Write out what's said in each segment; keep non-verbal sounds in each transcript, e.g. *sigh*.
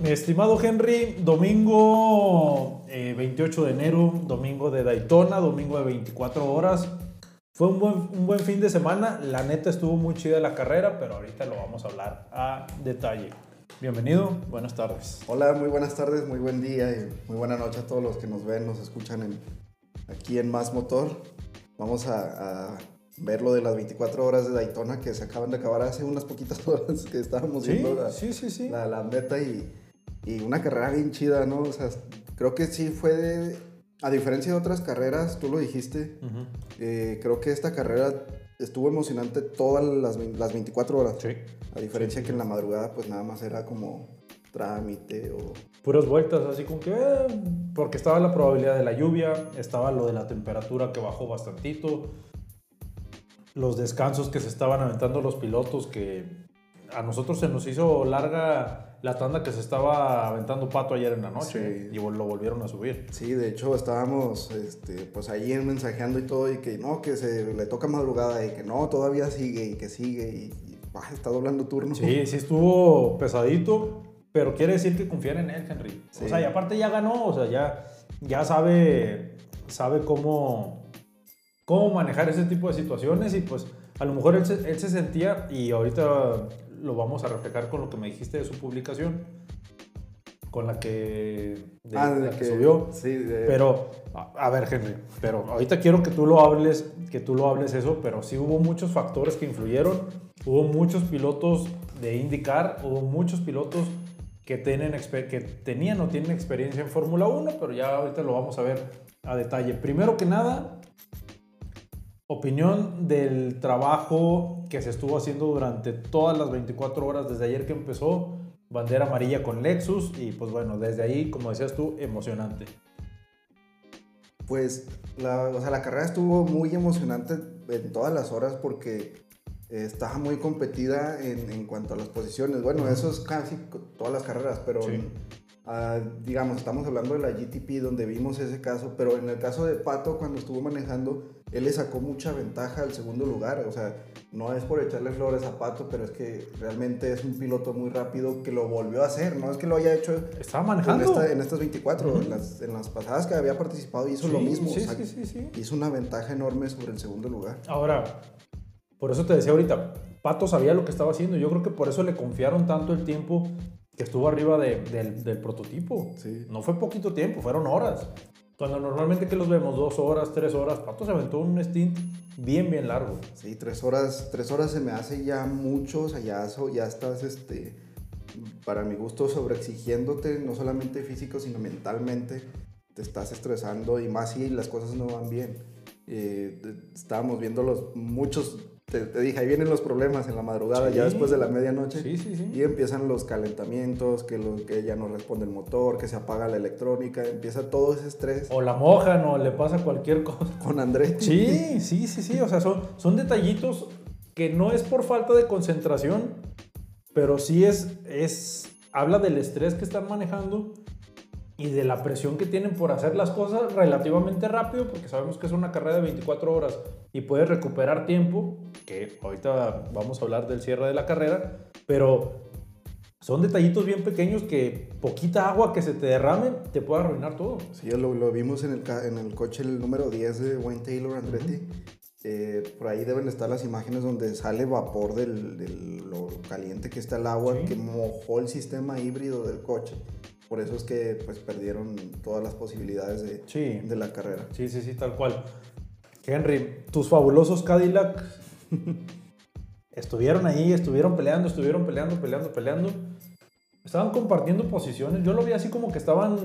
Mi estimado Henry, domingo 28 eh, de enero, domingo de Daytona, domingo de 24 horas. Fue un buen, un buen fin de semana. La neta estuvo muy chida la carrera, pero ahorita lo vamos a hablar a detalle. Bienvenido, buenas tardes. Hola, muy buenas tardes, muy buen día y muy buena noche a todos los que nos ven, nos escuchan en, aquí en Más Motor. Vamos a, a ver lo de las 24 horas de Daytona que se acaban de acabar hace unas poquitas *laughs* horas que estábamos viendo la, sí, sí, sí. La, la, meta y, y, una carrera bien chida, ¿no? O sea, creo que sí fue de, a diferencia de otras carreras, tú lo dijiste, eh, creo que esta carrera estuvo emocionante todas las, las 24 horas. Sí. A diferencia que en la madrugada pues nada más era como trámite o... Puras vueltas, así como que... Eh, porque estaba la probabilidad de la lluvia, estaba lo de la temperatura que bajó bastantito, los descansos que se estaban aventando los pilotos que a nosotros se nos hizo larga la tanda que se estaba aventando Pato ayer en la noche y lo volvieron a subir. Sí, de hecho estábamos este, pues ahí mensajeando y todo y que no, que se le toca madrugada y que no, todavía sigue y que sigue y, está doblando turno. Sí, sí estuvo pesadito, pero quiere decir que confían en él, Henry. O sea, y aparte ya ganó, o sea, ya, ya sabe, sabe cómo, cómo manejar ese tipo de situaciones y pues a lo mejor él se, él se sentía y ahorita lo vamos a reflejar con lo que me dijiste de su publicación, con la que, ah, la que, subió. Sí, Pero, a, ver, Henry, pero ahorita quiero que tú lo hables, que tú lo hables eso, pero sí hubo muchos factores que influyeron. Hubo muchos pilotos de indicar, hubo muchos pilotos que, tienen, que tenían o tienen experiencia en Fórmula 1, pero ya ahorita lo vamos a ver a detalle. Primero que nada, opinión del trabajo que se estuvo haciendo durante todas las 24 horas desde ayer que empezó, bandera amarilla con Lexus y pues bueno, desde ahí, como decías tú, emocionante. Pues la, o sea, la carrera estuvo muy emocionante en todas las horas porque estaba muy competida en, en cuanto a las posiciones. Bueno, eso es casi todas las carreras, pero Ah, digamos, estamos hablando de la GTP donde vimos ese caso, pero en el caso de Pato, cuando estuvo manejando, él le sacó mucha ventaja al segundo lugar. O sea, no es por echarle flores a Pato, pero es que realmente es un piloto muy rápido que lo volvió a hacer. No es que lo haya hecho. Estaba manejando. En, estas 24, en, las, en, las, pasadas que había participado, hizo lo mismo. Sí, sí, sí, hizo una ventaja enorme sobre el segundo lugar. Ahora, por eso te decía ahorita, Pato sabía lo que estaba haciendo. Yo creo que por eso le confiaron tanto el tiempo que estuvo arriba del prototipo. Sí. No fue poquito tiempo, fueron horas. Cuando normalmente que los vemos dos horas, tres horas, Pato se aventó un stint bien, bien largo. Sí, tres horas, tres horas se me hace ya mucho, o sea, ya, ya estás, este, para mi gusto, sobreexigiéndote, no solamente físico, sino mentalmente, te estás estresando y más si las cosas no van bien. Eh, estábamos viendo los muchos te, dije, ahí vienen los problemas en la madrugada, ya después de la medianoche. Sí, sí, sí. Y empiezan los calentamientos, que, lo, que ya no responde el motor, que se apaga la electrónica, empieza todo ese estrés. O la mojan o le pasa cualquier cosa. Con Andrés. Sí, sí, sí, sí. O sea, son, son detallitos que no es por falta de concentración, pero sí es, es, habla del estrés que están manejando y de la presión que tienen por hacer las cosas relativamente rápido, porque sabemos que es una carrera de 24 horas y puedes recuperar tiempo, que ahorita vamos a hablar del cierre de la carrera, pero son detallitos bien pequeños que poquita agua que se te derrame te puede arruinar todo. Sí, lo, lo vimos en el, en el coche el número 10 de Wayne Taylor Andretti. Eh, por ahí deben estar las imágenes donde sale vapor de lo caliente que está el agua que mojó el sistema híbrido del coche. Por eso es que pues perdieron todas las posibilidades de, de la carrera. Sí, sí, sí, tal cual. Henry, tus fabulosos Cadillac *laughs* estuvieron ahí, estuvieron peleando, estuvieron peleando, peleando, peleando. Estaban compartiendo posiciones. Yo lo vi así como que estaban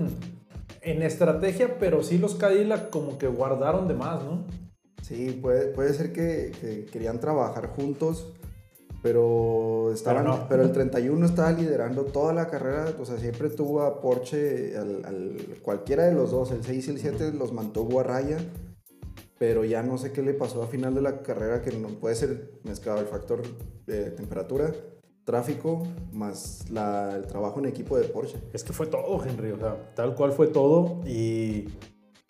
en estrategia, pero sí los Cadillac como que guardaron de más, ¿no? Sí, puede, puede ser que, que querían trabajar juntos pero, estaban, pero, el 31 estaba liderando toda la carrera, o sea, siempre tuvo a Porsche, al, cualquiera de los dos, el 6 y el 7 los mantuvo a raya, pero ya no sé qué le pasó a final de la carrera, que no puede ser mezclado el factor de temperatura, tráfico, más la, el trabajo en equipo de Porsche. Es que fue todo, Henry, o sea, tal cual fue todo y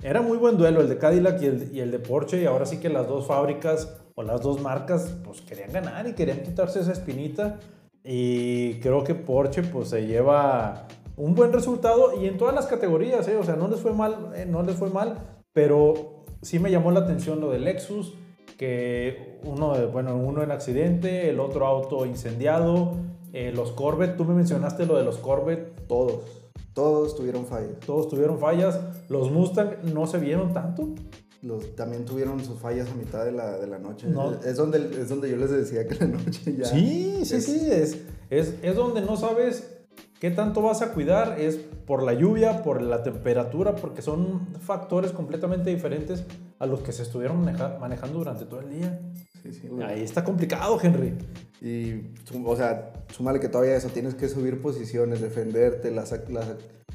era muy buen duelo el de Cadillac y el, y el de Porsche y ahora sí que las dos fábricas o las dos marcas pues querían ganar y querían quitarse esa espinita y creo que Porsche pues se lleva un buen resultado y en todas las categorías, ¿eh? o sea, no les fue mal, eh, no les fue mal, pero sí me llamó la atención lo del Lexus, que uno, bueno, uno en accidente, el otro auto incendiado, eh, los Corvette, tú me mencionaste lo de los Corvette. Todos, todos tuvieron fallas. Todos tuvieron fallas, los Mustang no se vieron tanto. Los, también tuvieron sus fallas a mitad de la, de la noche. Es, donde, es donde yo les decía que la noche *laughs* ya... Sí, sí, sí, es, es, es donde no sabes ¿Qué tanto vas a cuidar? Es por la lluvia, por la temperatura, porque son factores completamente diferentes a los que se estuvieron manejando durante todo el día. Sí, sí, Ahí está complicado, Henry. Y, o sea, súmale que todavía eso, tienes que subir posiciones, defenderte, las,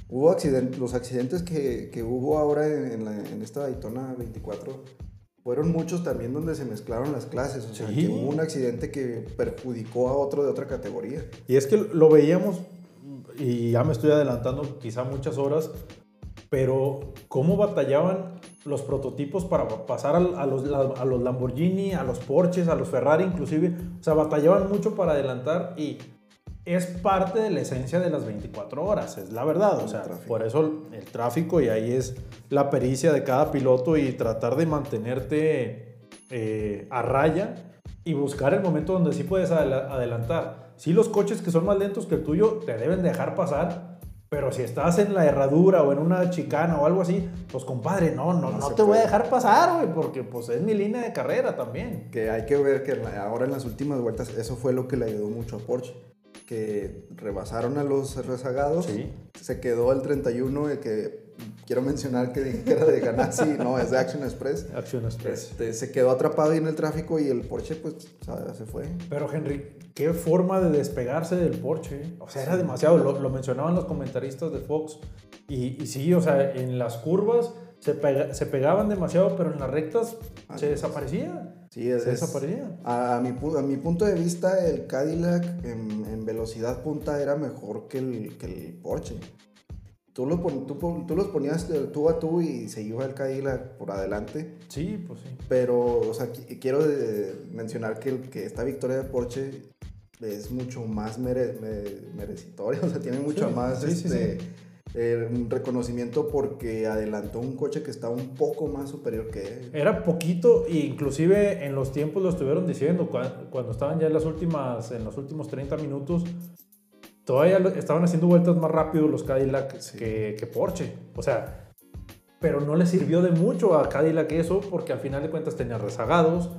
hubo accidentes, los accidentes que, que hubo ahora en, en, esta Daytona 24 fueron muchos también donde se mezclaron las clases, o sea, que hubo un accidente que perjudicó a otro de otra categoría. Y es que lo veíamos y ya me estoy adelantando quizá muchas horas, pero cómo batallaban los prototipos para pasar a, los, a los Lamborghini, a los Porsches, a los Ferrari inclusive, o sea, batallaban mucho para adelantar y es parte de la esencia de las 24 horas, es la verdad, o sea, por eso el tráfico y ahí es la pericia de cada piloto y tratar de mantenerte eh, a raya y buscar el momento donde sí puedes adelantar. Sí los coches que son más lentos que el tuyo te deben dejar pasar, pero si estás en la herradura o en una chicana o algo así, pues compadre, no, no, no, te voy a dejar pasar, güey, porque pues es mi línea de carrera también. Que hay que ver que ahora en las últimas vueltas eso fue lo que le ayudó mucho a Porsche que rebasaron a los rezagados. Sí. Se quedó el 31, el que quiero mencionar *laughs* que era de Ganassi, no, es de Action Express. Action Express. Este, se quedó atrapado ahí en el tráfico y el Porsche, pues, se fue. Pero, Henry, qué forma de despegarse del Porsche. O sea, era demasiado. Lo, lo mencionaban los comentaristas de Fox. Y, y, sí, o sea, en las curvas se, se pegaban demasiado, pero en las rectas se desaparecía. Sí, es, se desaparecía. A mi, a mi punto de vista, el Cadillac en, en velocidad punta era mejor que el, que el Porsche tú, lo tú, tú, los ponías tú a tú y se iba el Cadillac por adelante. Sí, pues sí. Pero, o sea, quiero eh, mencionar que, que esta victoria de Porsche es mucho más mere, merecitoria, *laughs* o sea, tiene mucho más este, eh, reconocimiento porque adelantó un coche que estaba un poco más superior que él. Era poquito, e inclusive en los tiempos lo estuvieron diciendo, cuando, cuando estaban ya en, las últimas, en los últimos 30 minutos, todavía estaban haciendo vueltas más rápido los Cadillac que, Porsche. O sea, pero no le sirvió de mucho a Cadillac eso porque al final de cuentas tenía rezagados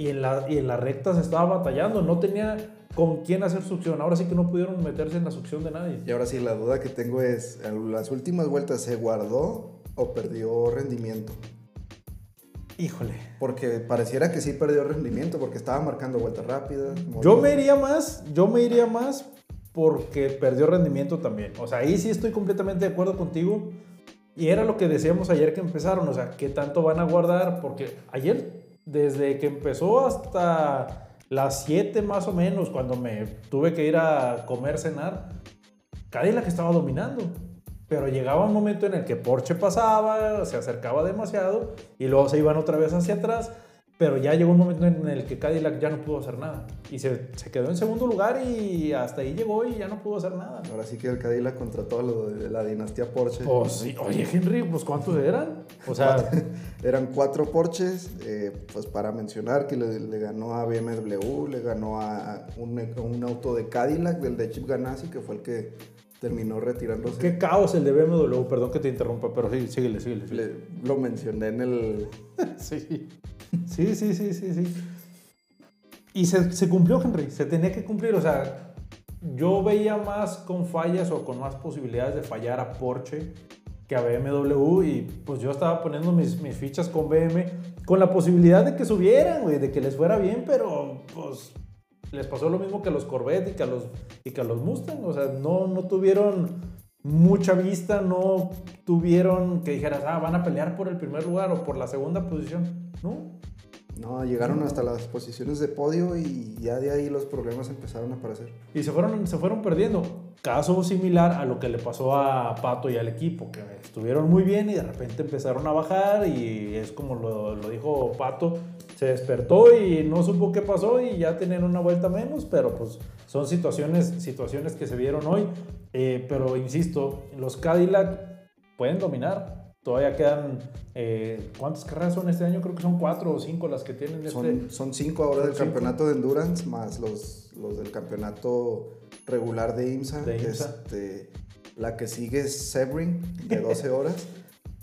y en, la, y en las rectas estaba batallando. No tenía con quién hacer succión. Ahora sí que no pudieron meterse en la succión de nadie. Y ahora sí, la duda que tengo es, ¿en las últimas vueltas se guardó o perdió rendimiento? Híjole. Porque pareciera que sí perdió rendimiento porque estaba marcando vueltas rápidas. Yo me iría más, yo me iría más porque perdió rendimiento también. O sea, ahí sí estoy completamente de acuerdo contigo. Y era lo que decíamos ayer que empezaron, o sea, ¿qué tanto van a guardar? Porque ayer, desde que empezó hasta las 7 más o menos, cuando me tuve que ir a comer, cenar, Cadillac estaba dominando. Pero llegaba un momento en el que Porsche pasaba, se acercaba demasiado y luego se iban otra vez hacia atrás pero ya llegó un momento en el que Cadillac ya no pudo hacer nada. Y se, se, quedó en segundo lugar y hasta ahí llegó y ya no pudo hacer nada. Ahora sí que el Cadillac contrató a lo de la dinastía Porsche. Pues sí. Oye, Henry, pues ¿cuántos eran? O sea... *laughs* eran cuatro Porsches, eh, pues para mencionar que le, ganó a BMW, le ganó a un, un, auto de Cadillac, del de Chip Ganassi, que fue el que terminó retirándose. Qué caos el de BMW, perdón que te interrumpa, pero sí, síguele, síguele. lo mencioné en el... *laughs* sí. Sí, sí, sí, sí, sí. Y se, cumplió, Henry, se tenía que cumplir. O sea, yo veía más con fallas o con más posibilidades de fallar a Porsche que a BMW y pues yo estaba poniendo mis, mis fichas con BM con la posibilidad de que subieran, güey, de que les fuera bien, pero pues les pasó lo mismo que a los Corvette y que a los, y que a los Mustang. O sea, no, no tuvieron mucha vista, no tuvieron que dijeras, ah, van a pelear por el primer lugar o por la segunda posición. No, No, llegaron hasta las posiciones de podio y ya de ahí los problemas empezaron a aparecer. Y se fueron, se fueron perdiendo. Caso similar a lo que le pasó a Pato y al equipo, que estuvieron muy bien y de repente empezaron a bajar y es como lo, dijo Pato, se despertó y no supo qué pasó y ya tenían una vuelta menos, pero pues son situaciones, situaciones que se vieron hoy. Eh, pero insisto, los Cadillac pueden dominar, Todavía quedan, eh, ¿cuántas carreras son este año? Creo que son cuatro o cinco las que tienen este... Son, son cinco ahora del campeonato de Endurance, más los, los del campeonato regular de IMSA. De IMSA. Este, la que sigue es Sebring, de 12 horas. *laughs*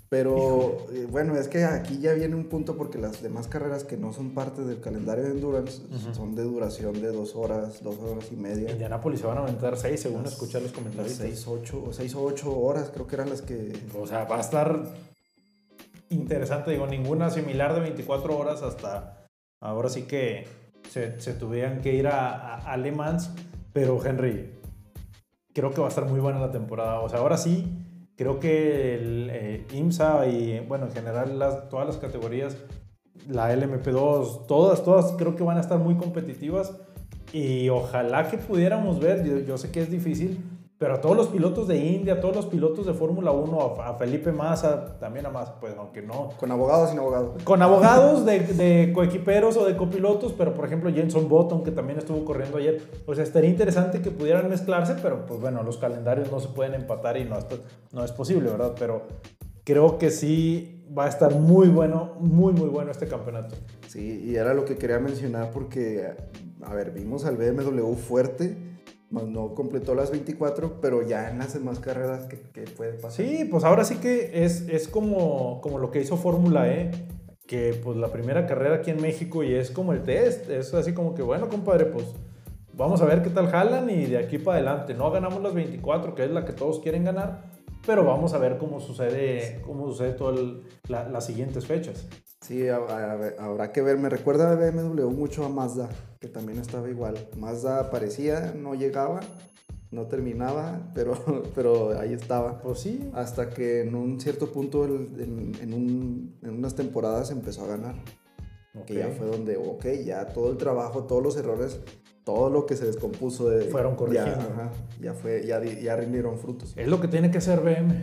Pero eh, bueno, es que aquí ya viene un punto porque las demás carreras que no son parte del calendario de endurance son de duración de dos horas, dos horas y media. Indianápolis se van a aventar seis, según escuchar los comentarios. Seis, ocho, seis o ocho horas, creo que eran las que. O sea, va a estar interesante, digo, ninguna similar de 24 horas hasta ahora sí que se, se tuvieran que ir a, a, a Le Mans, pero Henry, creo que va a estar muy buena la temporada. O sea, ahora sí Creo que el eh, IMSA y, bueno, en general las, todas las categorías, la LMP2, todas, todas creo que van a estar muy competitivas y ojalá que pudiéramos ver, yo, yo sé que es difícil, pero a todos los pilotos de India, a todos los pilotos de Fórmula 1, a, Felipe Massa, también a Massa, pues aunque no. Con abogados sin abogados. Con abogados de, de coequiperos o de copilotos, pero por ejemplo Jenson Button, que también estuvo corriendo ayer. Pues estaría interesante que pudieran mezclarse, pero pues bueno, los calendarios no se pueden empatar y no, no es posible, ¿verdad? Pero creo que sí va a estar muy bueno, muy, muy bueno este campeonato. Sí, y era lo que quería mencionar porque, a ver, vimos al BMW fuerte no completó las 24, pero ya en las demás carreras que, puede pasar. Sí, pues ahora sí que es, es como, como lo que hizo Fórmula E, que pues la primera carrera aquí en México y es como el test, es así como que bueno, compadre, pues vamos a ver qué tal jalan y de aquí para adelante. No ganamos las 24, que es la que todos quieren ganar, pero vamos a ver cómo sucede, cómo sucede todas las siguientes fechas. Sí, habrá que ver. Me recuerda a BMW mucho a Mazda, que también estaba igual. Mazda aparecía, no llegaba, no terminaba, pero, *laughs* pero ahí estaba. Pues sí. Hasta que en un cierto punto, en, en, unas temporadas, empezó a ganar. Que ya fue donde, ok, ya todo el trabajo, todos los errores, todo lo que se descompuso. De, Fueron corrigiendo. Ya, ya, fue, ya, ya rindieron frutos. Es lo que tiene que hacer BM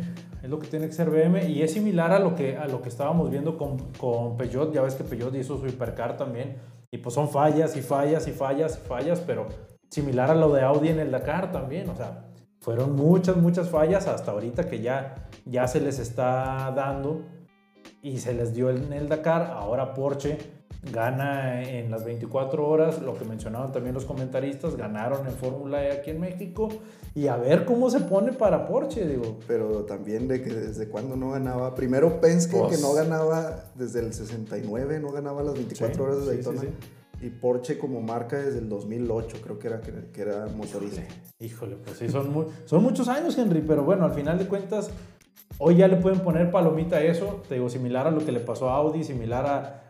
es lo que tiene que ser BM y es similar a lo que, a lo que estábamos viendo con, con Peugeot. Ya ves que Peugeot hizo su hipercar también y pues son fallas y fallas y fallas y fallas, pero similar a lo de Audi en el Dakar también. O sea, fueron muchas, muchas fallas hasta ahorita que ya, ya se les está dando y se les dio en el Dakar. Ahora Porsche gana en las 24 horas, lo que mencionaban también los comentaristas, ganaron en Fórmula E aquí en México y a ver cómo se pone para Porsche, digo. Pero también de que desde cuándo no ganaba, primero Penske que no pues ganaba desde el 69, no ganaba las 24 horas de Daytona. y Porsche como marca desde el 2008, creo que era, que, era motorista. Híjole, pues sí, son, son muchos años, Henry, pero bueno, al final de cuentas, hoy ya le pueden poner palomita a eso, te digo, similar a lo que le pasó a Audi, similar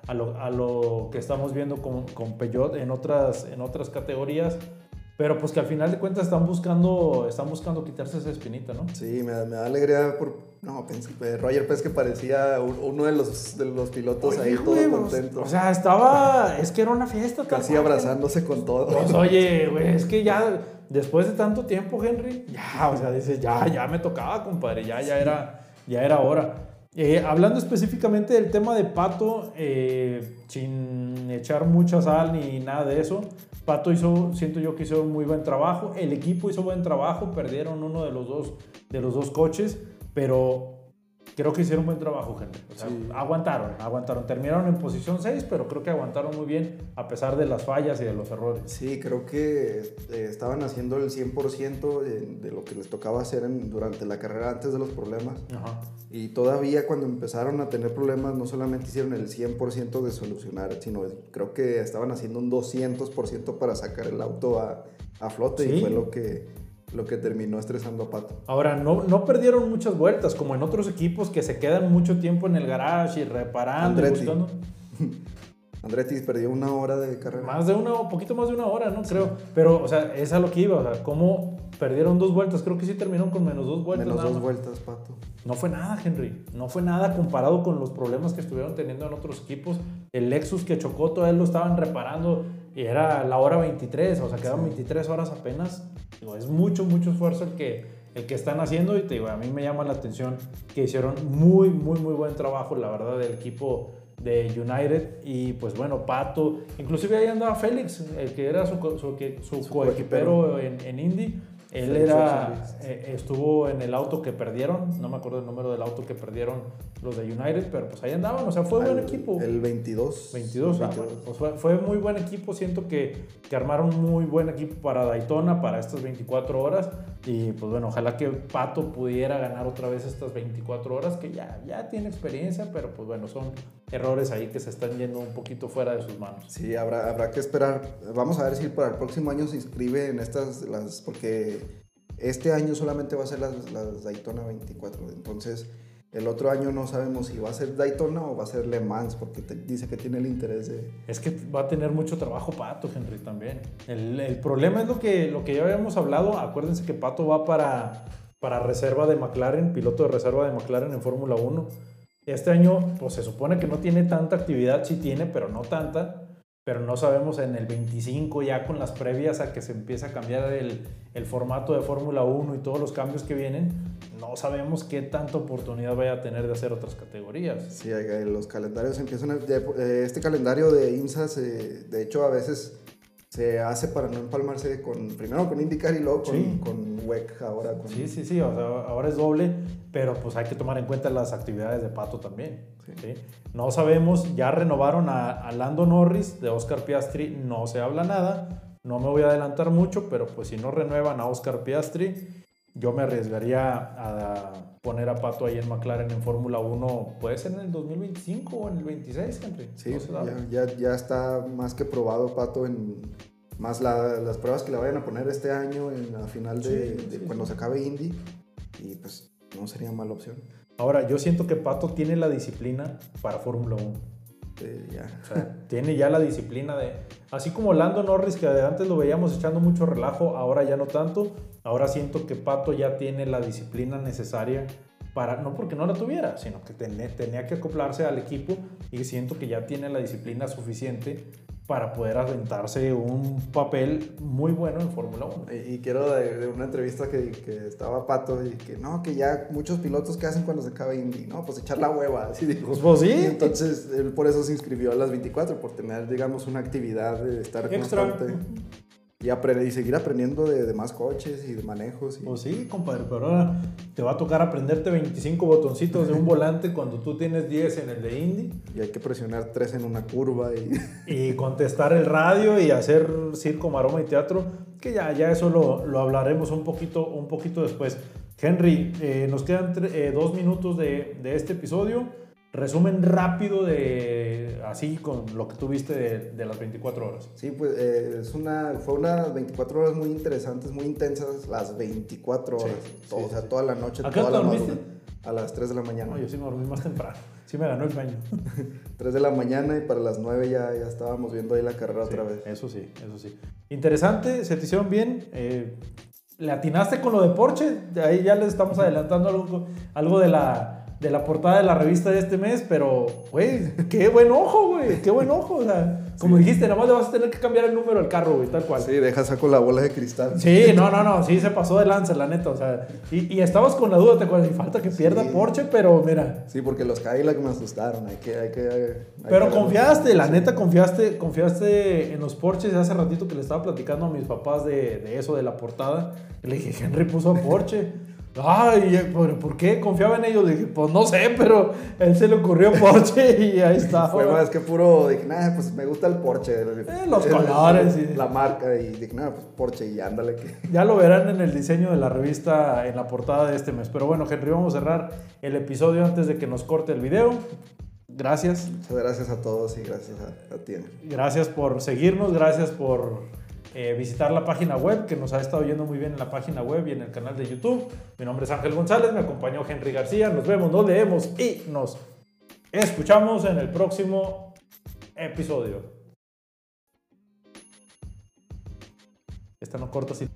a, lo, a lo, que estamos viendo con, con Peugeot en otras, en otras categorías. Pero pues que al final de cuentas están buscando, están buscando quitarse esa espinita, ¿no? Sí, me da, me da alegría por... No, pensé, Roger que parecía uno de los, de los pilotos ahí todo contento. O sea, estaba... Es que era una fiesta. Casi abrazándose con todo. Pues *laughs* oye, güey, es que ya después de tanto tiempo, Henry, ya, o sea, dices, ya, ya me tocaba, compadre, ya, ya, era, ya era hora. Eh, hablando específicamente del tema de Pato, eh, sin echar mucha sal ni nada de eso, Pato hizo, siento yo que hizo un muy buen trabajo, el equipo hizo buen trabajo, perdieron uno de los dos, de los dos coches, pero creo que hicieron un buen trabajo, gente. Aguantaron, aguantaron. Terminaron en posición 6, pero creo que aguantaron muy bien a pesar de las fallas y de los errores. Sí, creo que eh, estaban haciendo el 100% de, lo que les tocaba hacer durante la carrera antes de los problemas. Y todavía cuando empezaron a tener problemas, no solamente hicieron el 100% de solucionar, sino creo que estaban haciendo un 200% para sacar el auto a, a flote y fue lo que lo que terminó estresando a Pato. Ahora, no, no perdieron muchas vueltas, como en otros equipos que se quedan mucho tiempo en el garage y reparando Andretti. y. *laughs* Andretti perdió una hora de carrera. Más de una, un poquito más de una hora, ¿no? Creo. Pero, o sea, es a lo que iba. O sea, ¿cómo perdieron dos vueltas? Creo que sí terminaron con menos dos vueltas. Menos dos vueltas, Pato. No fue nada, Henry. No fue nada comparado con los problemas que estuvieron teniendo en otros equipos. el Lexus que chocó, todavía lo estaban reparando y era la hora 23, o sea, quedaban 23 horas apenas. Digo, es mucho, mucho esfuerzo el que, el que están haciendo y te digo, a mí me llama la atención que hicieron muy, muy, muy buen trabajo, la verdad, del equipo de United. Y pues bueno, Pato, inclusive ahí andaba Félix, el que era su, su, su, coequipero. en, en Indy él era, eh, estuvo en el auto que perdieron, no me acuerdo el número del auto que perdieron los de United, pero pues ahí andaban, o sea, fue buen equipo. El 22. 22, pues fue, fue, muy buen equipo, siento que, que armaron muy buen equipo para Daytona, para estas 24 horas, y pues bueno, ojalá que Pato pudiera ganar otra vez estas 24 horas, que ya, ya tiene experiencia, pero pues bueno, son errores ahí que se están yendo un poquito fuera de sus manos. Sí, habrá, habrá que esperar. Vamos a ver si para el próximo año se inscribe en estas, las, porque este año solamente va a ser las, las Daytona 24. Entonces, el otro año no sabemos si va a ser Daytona o va a ser Le Mans, porque dice que tiene el interés de... Es que va a tener mucho trabajo Pato, Henry, también. El, el, problema es lo que, lo que ya habíamos hablado. Acuérdense que Pato va para, para reserva de McLaren, piloto de reserva de McLaren en Fórmula 1. Este año, pues se supone que no tiene tanta actividad, sí tiene, pero no tanta. Pero no sabemos en el 25, ya con las previas a que se empiece a cambiar el, el formato de Fórmula 1 y todos los cambios que vienen, no sabemos qué tanta oportunidad vaya a tener de hacer otras categorías. Sí, los calendarios empiezan. A, eh, este calendario de IMSA, de hecho, a veces se hace para no empalmarse con, primero con IndyCar y luego con, con WEC ahora. Con... Sí, sí, sí, ahora es doble, pero pues hay que tomar en cuenta las actividades de Pato también. Sí. No sabemos, ya renovaron a, a, Lando Norris de Oscar Piastri, no se habla nada, no me voy a adelantar mucho, pero pues si no renuevan a Oscar Piastri, yo me arriesgaría a poner a Pato ahí en McLaren en Fórmula 1, puede ser en el 2025 o en el 26, Henry. Sí, ya, ya, está más que probado Pato en más las pruebas que le vayan a poner este año en la final de, cuando se acabe Indy y pues no sería mala opción. Ahora, yo siento que Pato tiene la disciplina para Fórmula 1 tiene ya la disciplina de. Así como Lando Norris, que antes lo veíamos echando mucho relajo, ahora ya no tanto. Ahora siento que Pato ya tiene la disciplina necesaria para. No porque no la tuviera, sino que tenía que acoplarse al equipo y siento que ya tiene la disciplina suficiente para poder aventarse un papel muy bueno en Fórmula 1. Y, quiero de, una entrevista que, que, estaba Pato y que no, que ya muchos pilotos que hacen cuando se acaba Indy, no, pues echar la hueva, así dijo. Pues, pues, sí. entonces él por eso se inscribió a las 24, por tener, digamos, una actividad de estar Extra. constante y, aprender, y seguir aprendiendo de, de, más coches y de manejos. Pues sí, compadre, pero ahora te va a tocar aprenderte 25 botoncitos de un *laughs* volante cuando tú tienes 10 en el de Indy. Y hay que presionar 3 en una curva. Y, *laughs* y contestar el radio y hacer circo, maroma y teatro, que ya, ya eso lo, lo hablaremos un poquito, un poquito después. Henry, eh, nos quedan eh, dos minutos de, de este episodio resumen rápido de así con lo que tuviste de, de las 24 horas. Sí, pues eh, es una, fue unas 24 horas muy interesantes, muy intensas, las 24 horas. o sea, toda la noche. ¿A qué hora dormiste? A las 3 de la mañana. No, yo sí me dormí más temprano. Sí me ganó el sueño. 3 *laughs* de la mañana y para las 9 ya, ya estábamos viendo ahí la carrera otra vez. Eso sí, eso sí. Interesante, se te hicieron bien. Eh, ¿Le atinaste con lo de Porsche? Ahí ya les estamos adelantando algo, algo de la de la portada de la revista de este mes, pero, güey, qué buen ojo, güey, qué buen ojo. O sea, como dijiste, nada más le vas a tener que cambiar el número del carro, güey, tal cual. Sí, deja saco la bola de cristal. Sí, no, no, no, sí se pasó de lanza, la neta, o sea, y, y estabas con la duda, te acuerdas, y falta que pierda Porsche, pero mira. Sí, porque los Cadillac me asustaron, hay que, hay que. pero confiaste, la neta, confiaste, confiaste en los Porsches hace ratito que le estaba platicando a mis papás de, de eso, de la portada. Le dije, Henry puso a Porsche. *laughs* Ay, ¿por qué confiaba en ellos? Dije, pues no sé, pero él se le ocurrió Porsche *laughs* y ahí está. Fue más que puro, dije, nada, pues me gusta el Porsche. Eh, los *laughs* colores. y... La marca y dije, nada, pues Porsche y ándale. Que... *laughs* Ya lo verán en el diseño de la revista, en la portada de este mes. Pero bueno, Henry, vamos a cerrar el episodio antes de que nos corte el video. Gracias. Muchas gracias a todos y gracias a, a ti. Gracias por seguirnos, gracias por eh, visitar la página web, que nos ha estado yendo muy bien en la página web y en el canal de YouTube. Mi nombre es Ángel González, me acompañó Henry García. Nos vemos, nos leemos y nos escuchamos en el próximo episodio. Esta no corta así.